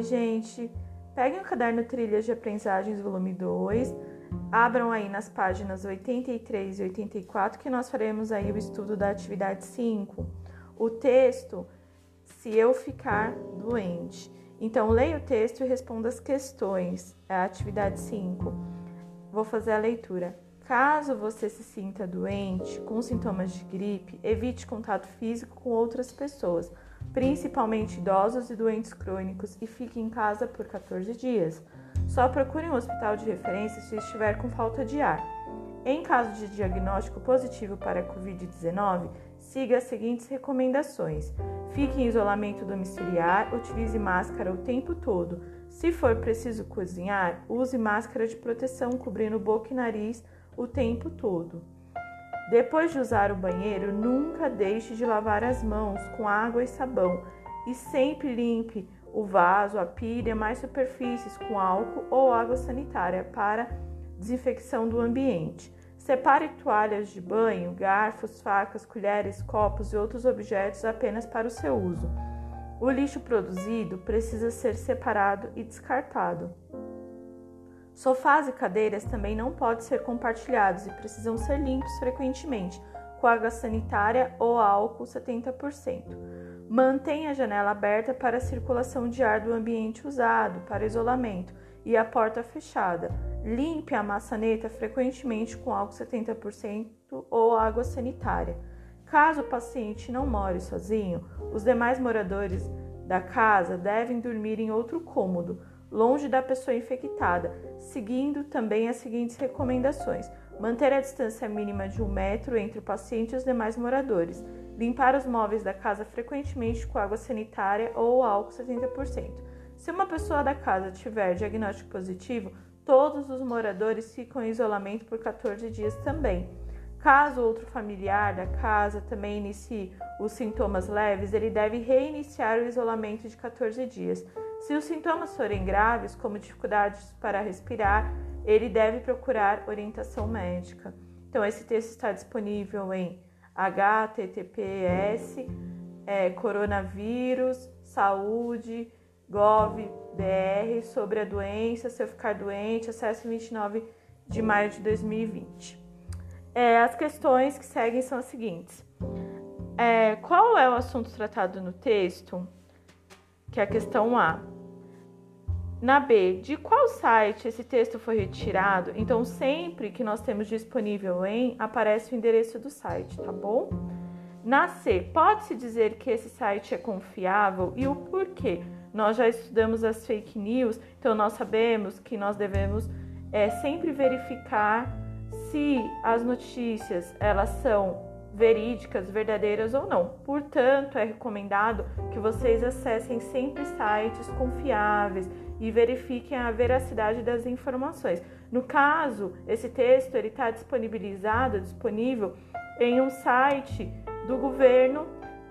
Oi, gente. Peguem o caderno Trilhas de Aprendizagens, volume 2. Abram aí nas páginas 83 e 84 que nós faremos aí o estudo da atividade 5. O texto, se eu ficar doente. Então, leia o texto e responda as questões. É a atividade 5. Vou fazer a leitura. Caso você se sinta doente, com sintomas de gripe, evite contato físico com outras pessoas principalmente idosos e doentes crônicos, e fique em casa por 14 dias. Só procure um hospital de referência se estiver com falta de ar. Em caso de diagnóstico positivo para a Covid-19, siga as seguintes recomendações: fique em isolamento domiciliar, utilize máscara o tempo todo. Se for preciso cozinhar, use máscara de proteção cobrindo boca e nariz o tempo todo. Depois de usar o banheiro, nunca deixe de lavar as mãos com água e sabão e sempre limpe o vaso, a pia e demais superfícies com álcool ou água sanitária para desinfecção do ambiente. Separe toalhas de banho, garfos, facas, colheres, copos e outros objetos apenas para o seu uso. O lixo produzido precisa ser separado e descartado. Sofás e cadeiras também não podem ser compartilhados e precisam ser limpos frequentemente com água sanitária ou álcool 70%. Mantenha a janela aberta para a circulação de ar do ambiente usado para isolamento e a porta fechada. Limpe a maçaneta frequentemente com álcool 70% ou água sanitária. Caso o paciente não more sozinho, os demais moradores da casa devem dormir em outro cômodo longe da pessoa infectada, seguindo também as seguintes recomendações: manter a distância mínima de um metro entre o paciente e os demais moradores, limpar os móveis da casa frequentemente com água sanitária ou álcool 70%. Se uma pessoa da casa tiver diagnóstico positivo, todos os moradores ficam em isolamento por 14 dias também. Caso outro familiar da casa também inicie os sintomas leves, ele deve reiniciar o isolamento de 14 dias. Se os sintomas forem graves, como dificuldades para respirar, ele deve procurar orientação médica. Então, esse texto está disponível em https é, coronavírus saúde gov br sobre a doença se eu ficar doente acesso 29 de maio de 2020 é, as questões que seguem são as seguintes. É, qual é o assunto tratado no texto? Que é a questão A na B, de qual site esse texto foi retirado? Então, sempre que nós temos disponível em, aparece o endereço do site, tá bom? Na C, pode-se dizer que esse site é confiável e o porquê? Nós já estudamos as fake news, então nós sabemos que nós devemos é, sempre verificar se as notícias elas são verídicas, verdadeiras ou não. Portanto, é recomendado que vocês acessem sempre sites confiáveis e verifiquem a veracidade das informações. No caso, esse texto ele está disponibilizado, disponível em um site do governo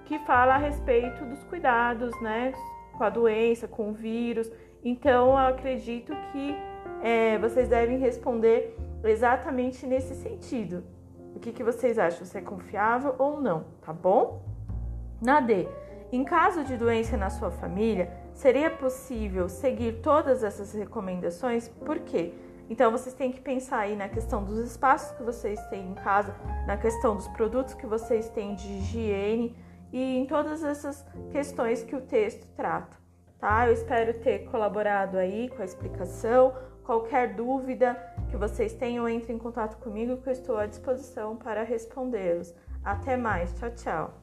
que fala a respeito dos cuidados, né, com a doença, com o vírus. Então, eu acredito que é, vocês devem responder exatamente nesse sentido. O que, que vocês acham? Se é confiável ou não, tá bom? Na D, em caso de doença na sua família, seria possível seguir todas essas recomendações? Por quê? Então vocês têm que pensar aí na questão dos espaços que vocês têm em casa, na questão dos produtos que vocês têm de higiene e em todas essas questões que o texto trata, tá? Eu espero ter colaborado aí com a explicação. Qualquer dúvida que vocês tenham, entre em contato comigo que eu estou à disposição para respondê-los. Até mais, tchau, tchau.